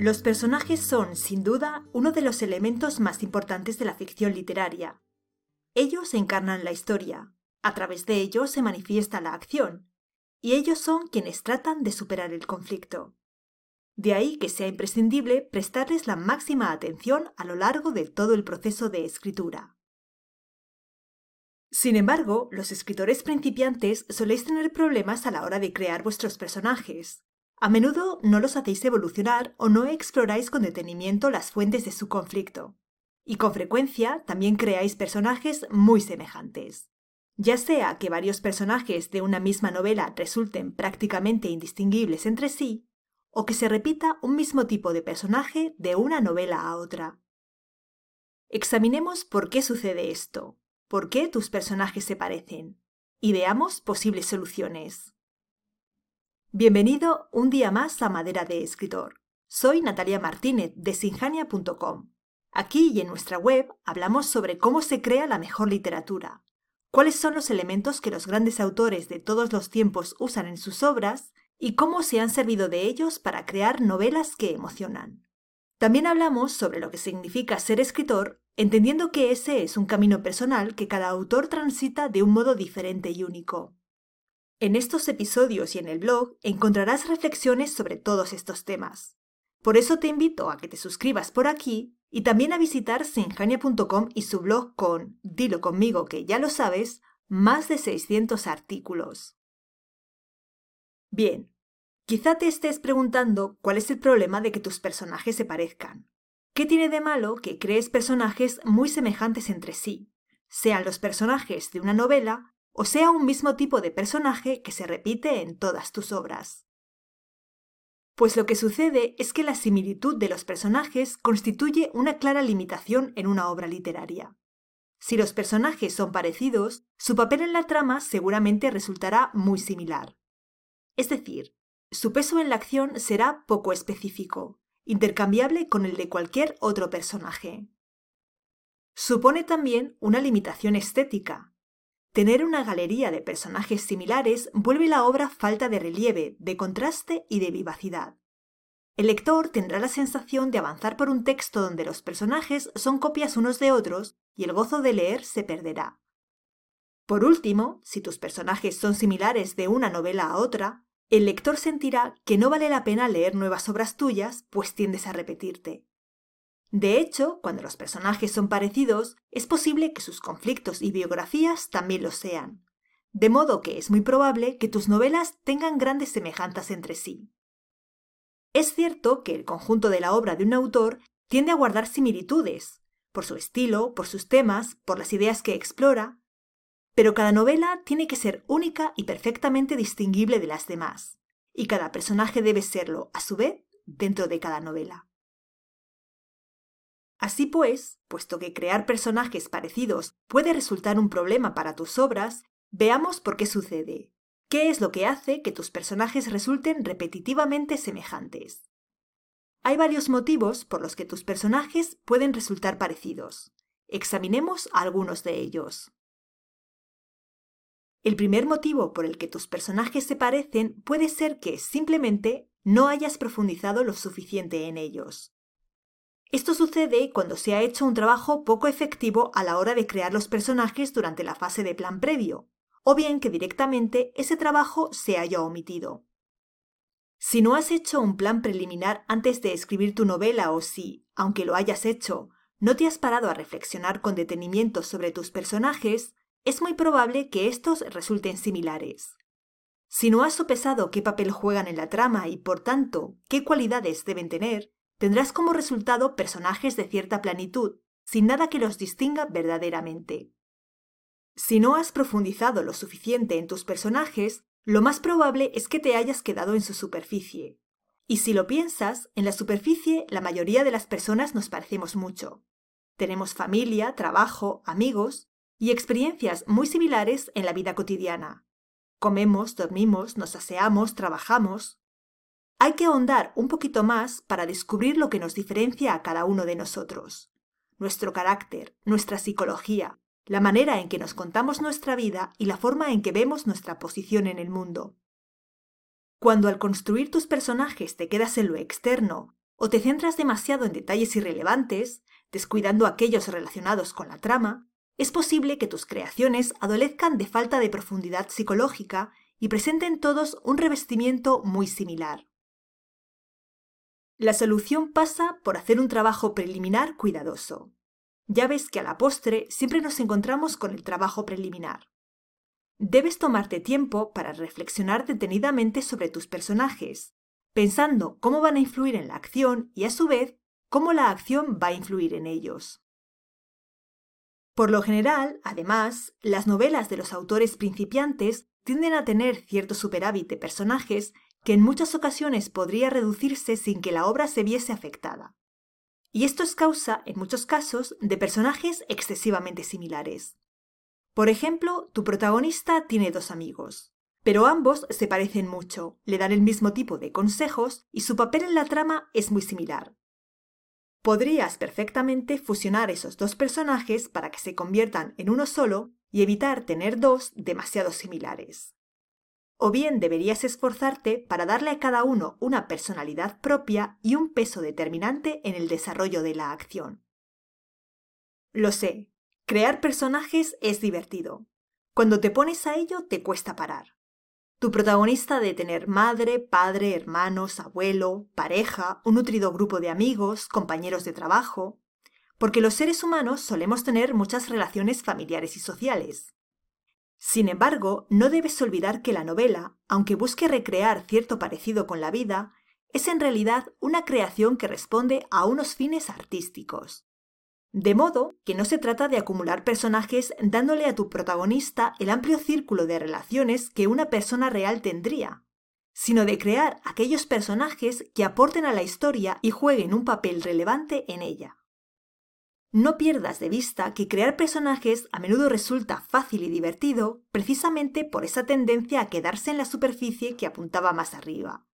Los personajes son, sin duda, uno de los elementos más importantes de la ficción literaria. Ellos encarnan la historia, a través de ellos se manifiesta la acción, y ellos son quienes tratan de superar el conflicto. De ahí que sea imprescindible prestarles la máxima atención a lo largo de todo el proceso de escritura. Sin embargo, los escritores principiantes soléis tener problemas a la hora de crear vuestros personajes. A menudo no los hacéis evolucionar o no exploráis con detenimiento las fuentes de su conflicto. Y con frecuencia también creáis personajes muy semejantes. Ya sea que varios personajes de una misma novela resulten prácticamente indistinguibles entre sí, o que se repita un mismo tipo de personaje de una novela a otra. Examinemos por qué sucede esto. ¿Por qué tus personajes se parecen? Y veamos posibles soluciones. Bienvenido un día más a Madera de Escritor. Soy Natalia Martínez de sinjania.com. Aquí y en nuestra web hablamos sobre cómo se crea la mejor literatura, cuáles son los elementos que los grandes autores de todos los tiempos usan en sus obras y cómo se han servido de ellos para crear novelas que emocionan. También hablamos sobre lo que significa ser escritor entendiendo que ese es un camino personal que cada autor transita de un modo diferente y único. En estos episodios y en el blog encontrarás reflexiones sobre todos estos temas. Por eso te invito a que te suscribas por aquí y también a visitar sinjania.com y su blog con, dilo conmigo que ya lo sabes, más de 600 artículos. Bien, quizá te estés preguntando cuál es el problema de que tus personajes se parezcan. ¿Qué tiene de malo que crees personajes muy semejantes entre sí, sean los personajes de una novela o sea un mismo tipo de personaje que se repite en todas tus obras? Pues lo que sucede es que la similitud de los personajes constituye una clara limitación en una obra literaria. Si los personajes son parecidos, su papel en la trama seguramente resultará muy similar. Es decir, su peso en la acción será poco específico, intercambiable con el de cualquier otro personaje. Supone también una limitación estética. Tener una galería de personajes similares vuelve la obra falta de relieve, de contraste y de vivacidad. El lector tendrá la sensación de avanzar por un texto donde los personajes son copias unos de otros y el gozo de leer se perderá. Por último, si tus personajes son similares de una novela a otra, el lector sentirá que no vale la pena leer nuevas obras tuyas, pues tiendes a repetirte. De hecho, cuando los personajes son parecidos, es posible que sus conflictos y biografías también lo sean. De modo que es muy probable que tus novelas tengan grandes semejanzas entre sí. Es cierto que el conjunto de la obra de un autor tiende a guardar similitudes, por su estilo, por sus temas, por las ideas que explora, pero cada novela tiene que ser única y perfectamente distinguible de las demás, y cada personaje debe serlo, a su vez, dentro de cada novela. Así pues, puesto que crear personajes parecidos puede resultar un problema para tus obras, veamos por qué sucede. ¿Qué es lo que hace que tus personajes resulten repetitivamente semejantes? Hay varios motivos por los que tus personajes pueden resultar parecidos. Examinemos algunos de ellos. El primer motivo por el que tus personajes se parecen puede ser que simplemente no hayas profundizado lo suficiente en ellos. Esto sucede cuando se ha hecho un trabajo poco efectivo a la hora de crear los personajes durante la fase de plan previo, o bien que directamente ese trabajo se haya omitido. Si no has hecho un plan preliminar antes de escribir tu novela o si, aunque lo hayas hecho, no te has parado a reflexionar con detenimiento sobre tus personajes, es muy probable que estos resulten similares. Si no has sopesado qué papel juegan en la trama y, por tanto, qué cualidades deben tener, tendrás como resultado personajes de cierta planitud, sin nada que los distinga verdaderamente. Si no has profundizado lo suficiente en tus personajes, lo más probable es que te hayas quedado en su superficie. Y si lo piensas, en la superficie la mayoría de las personas nos parecemos mucho. Tenemos familia, trabajo, amigos, y experiencias muy similares en la vida cotidiana. Comemos, dormimos, nos aseamos, trabajamos. Hay que ahondar un poquito más para descubrir lo que nos diferencia a cada uno de nosotros. Nuestro carácter, nuestra psicología, la manera en que nos contamos nuestra vida y la forma en que vemos nuestra posición en el mundo. Cuando al construir tus personajes te quedas en lo externo, o te centras demasiado en detalles irrelevantes, descuidando aquellos relacionados con la trama, es posible que tus creaciones adolezcan de falta de profundidad psicológica y presenten todos un revestimiento muy similar. La solución pasa por hacer un trabajo preliminar cuidadoso. Ya ves que a la postre siempre nos encontramos con el trabajo preliminar. Debes tomarte tiempo para reflexionar detenidamente sobre tus personajes, pensando cómo van a influir en la acción y a su vez cómo la acción va a influir en ellos. Por lo general, además, las novelas de los autores principiantes tienden a tener cierto superávit de personajes que en muchas ocasiones podría reducirse sin que la obra se viese afectada. Y esto es causa, en muchos casos, de personajes excesivamente similares. Por ejemplo, tu protagonista tiene dos amigos, pero ambos se parecen mucho, le dan el mismo tipo de consejos y su papel en la trama es muy similar. Podrías perfectamente fusionar esos dos personajes para que se conviertan en uno solo y evitar tener dos demasiado similares o bien deberías esforzarte para darle a cada uno una personalidad propia y un peso determinante en el desarrollo de la acción. Lo sé, crear personajes es divertido. Cuando te pones a ello te cuesta parar. Tu protagonista de tener madre, padre, hermanos, abuelo, pareja, un nutrido grupo de amigos, compañeros de trabajo, porque los seres humanos solemos tener muchas relaciones familiares y sociales. Sin embargo, no debes olvidar que la novela, aunque busque recrear cierto parecido con la vida, es en realidad una creación que responde a unos fines artísticos. De modo que no se trata de acumular personajes dándole a tu protagonista el amplio círculo de relaciones que una persona real tendría, sino de crear aquellos personajes que aporten a la historia y jueguen un papel relevante en ella. No pierdas de vista que crear personajes a menudo resulta fácil y divertido precisamente por esa tendencia a quedarse en la superficie que apuntaba más arriba.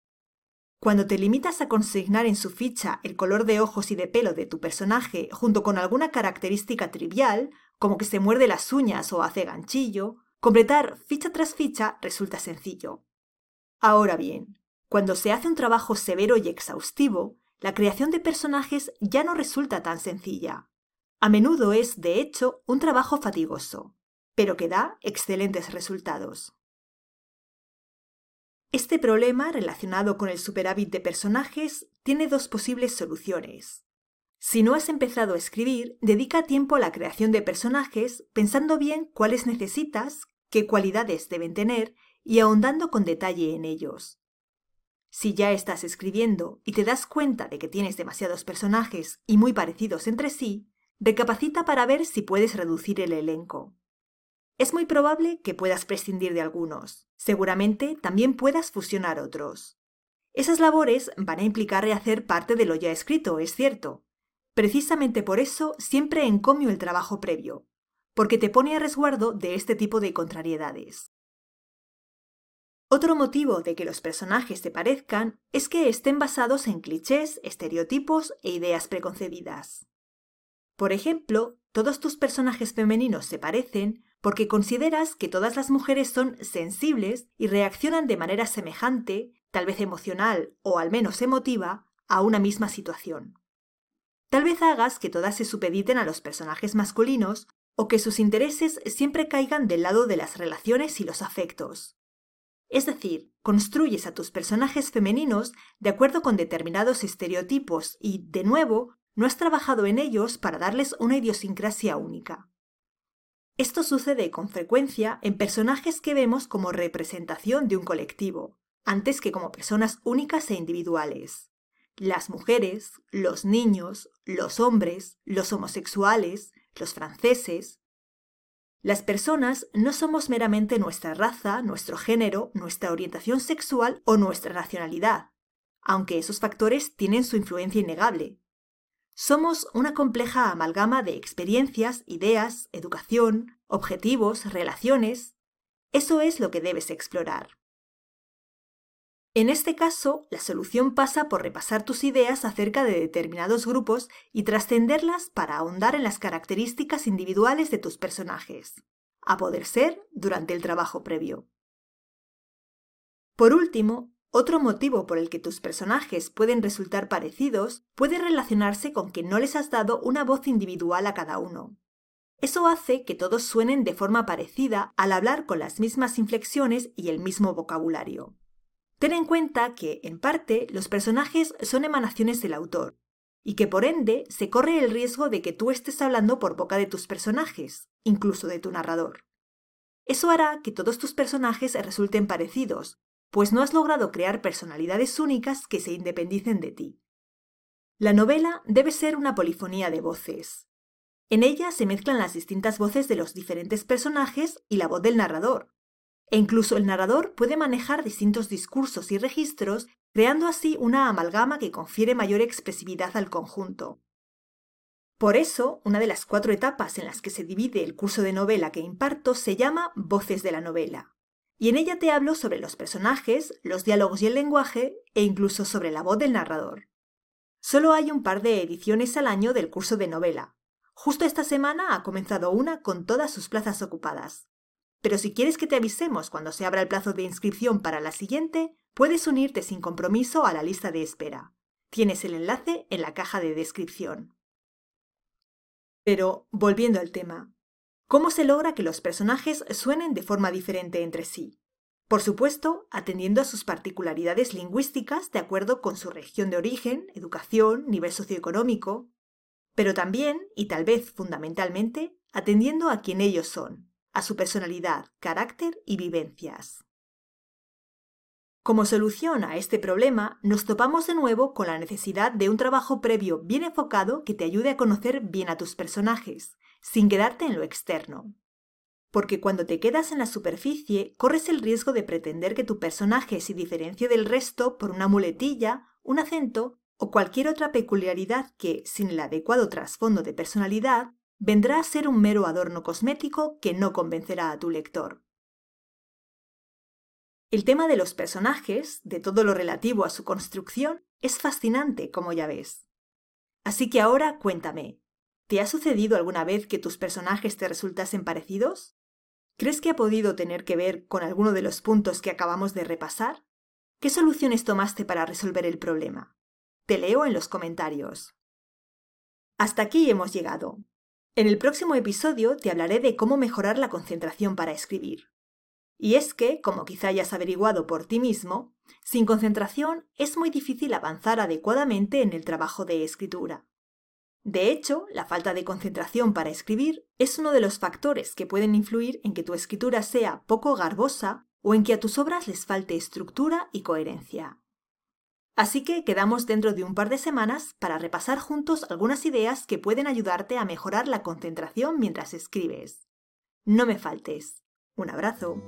Cuando te limitas a consignar en su ficha el color de ojos y de pelo de tu personaje junto con alguna característica trivial, como que se muerde las uñas o hace ganchillo, completar ficha tras ficha resulta sencillo. Ahora bien, cuando se hace un trabajo severo y exhaustivo, la creación de personajes ya no resulta tan sencilla. A menudo es, de hecho, un trabajo fatigoso, pero que da excelentes resultados. Este problema relacionado con el superávit de personajes tiene dos posibles soluciones. Si no has empezado a escribir, dedica tiempo a la creación de personajes pensando bien cuáles necesitas, qué cualidades deben tener y ahondando con detalle en ellos. Si ya estás escribiendo y te das cuenta de que tienes demasiados personajes y muy parecidos entre sí, Recapacita para ver si puedes reducir el elenco. Es muy probable que puedas prescindir de algunos. Seguramente también puedas fusionar otros. Esas labores van a implicar rehacer parte de lo ya escrito, es cierto. Precisamente por eso siempre encomio el trabajo previo, porque te pone a resguardo de este tipo de contrariedades. Otro motivo de que los personajes te parezcan es que estén basados en clichés, estereotipos e ideas preconcebidas. Por ejemplo, todos tus personajes femeninos se parecen porque consideras que todas las mujeres son sensibles y reaccionan de manera semejante, tal vez emocional o al menos emotiva, a una misma situación. Tal vez hagas que todas se supediten a los personajes masculinos o que sus intereses siempre caigan del lado de las relaciones y los afectos. Es decir, construyes a tus personajes femeninos de acuerdo con determinados estereotipos y, de nuevo, no has trabajado en ellos para darles una idiosincrasia única. Esto sucede con frecuencia en personajes que vemos como representación de un colectivo, antes que como personas únicas e individuales. Las mujeres, los niños, los hombres, los homosexuales, los franceses. Las personas no somos meramente nuestra raza, nuestro género, nuestra orientación sexual o nuestra nacionalidad, aunque esos factores tienen su influencia innegable, somos una compleja amalgama de experiencias, ideas, educación, objetivos, relaciones. Eso es lo que debes explorar. En este caso, la solución pasa por repasar tus ideas acerca de determinados grupos y trascenderlas para ahondar en las características individuales de tus personajes, a poder ser durante el trabajo previo. Por último, Otro motivo por el que tus personajes pueden resultar parecidos puede relacionarse con que no les has dado una voz individual a cada uno. Eso hace que todos suenen de forma parecida al hablar con las mismas inflexiones y el mismo vocabulario. Ten en cuenta que, en parte, los personajes son emanaciones del autor, y que por ende se corre el riesgo de que tú estés hablando por boca de tus personajes, incluso de tu narrador. Eso hará que todos tus personajes resulten parecidos, pues no has logrado crear personalidades únicas que se independicen de ti. La novela debe ser una polifonía de voces. En ella se mezclan las distintas voces de los diferentes personajes y la voz del narrador. E incluso el narrador puede manejar distintos discursos y registros, creando así una amalgama que confiere mayor expresividad al conjunto. Por eso, una de las cuatro etapas en las que se divide el curso de novela que imparto se llama Voces de la novela y en ella te hablo sobre los personajes, los diálogos y el lenguaje, e incluso sobre la voz del narrador. Solo hay un par de ediciones al año del curso de novela. Justo esta semana ha comenzado una con todas sus plazas ocupadas. Pero si quieres que te avisemos cuando se abra el plazo de inscripción para la siguiente, puedes unirte sin compromiso a la lista de espera. Tienes el enlace en la caja de descripción. Pero, volviendo al tema, ¿Cómo se logra que los personajes suenen de forma diferente entre sí? Por supuesto, atendiendo a sus particularidades lingüísticas de acuerdo con su región de origen, educación, nivel socioeconómico, pero también, y tal vez fundamentalmente, atendiendo a quien ellos son, a su personalidad, carácter y vivencias. Como solución a este problema, nos topamos de nuevo con la necesidad de un trabajo previo bien enfocado que te ayude a conocer bien a tus personajes, sin quedarte en lo externo. Porque cuando te quedas en la superficie, corres el riesgo de pretender que tu personaje se diferencie del resto por una muletilla, un acento o cualquier otra peculiaridad que, sin el adecuado trasfondo de personalidad, vendrá a ser un mero adorno cosmético que no convencerá a tu lector. El tema de los personajes, de todo lo relativo a su construcción, es fascinante, como ya ves. Así que ahora cuéntame, ¿Te ha sucedido alguna vez que tus personajes te resultasen parecidos? ¿Crees que ha podido tener que ver con alguno de los puntos que acabamos de repasar? ¿Qué soluciones tomaste para resolver el problema? Te leo en los comentarios. Hasta aquí hemos llegado. En el próximo episodio te hablaré de cómo mejorar la concentración para escribir. Y es que, como quizá hayas averiguado por ti mismo, sin concentración es muy difícil avanzar adecuadamente en el trabajo de escritura. De hecho, la falta de concentración para escribir es uno de los factores que pueden influir en que tu escritura sea poco garbosa o en que a tus obras les falte estructura y coherencia. Así que quedamos dentro de un par de semanas para repasar juntos algunas ideas que pueden ayudarte a mejorar la concentración mientras escribes. No me faltes. Un abrazo.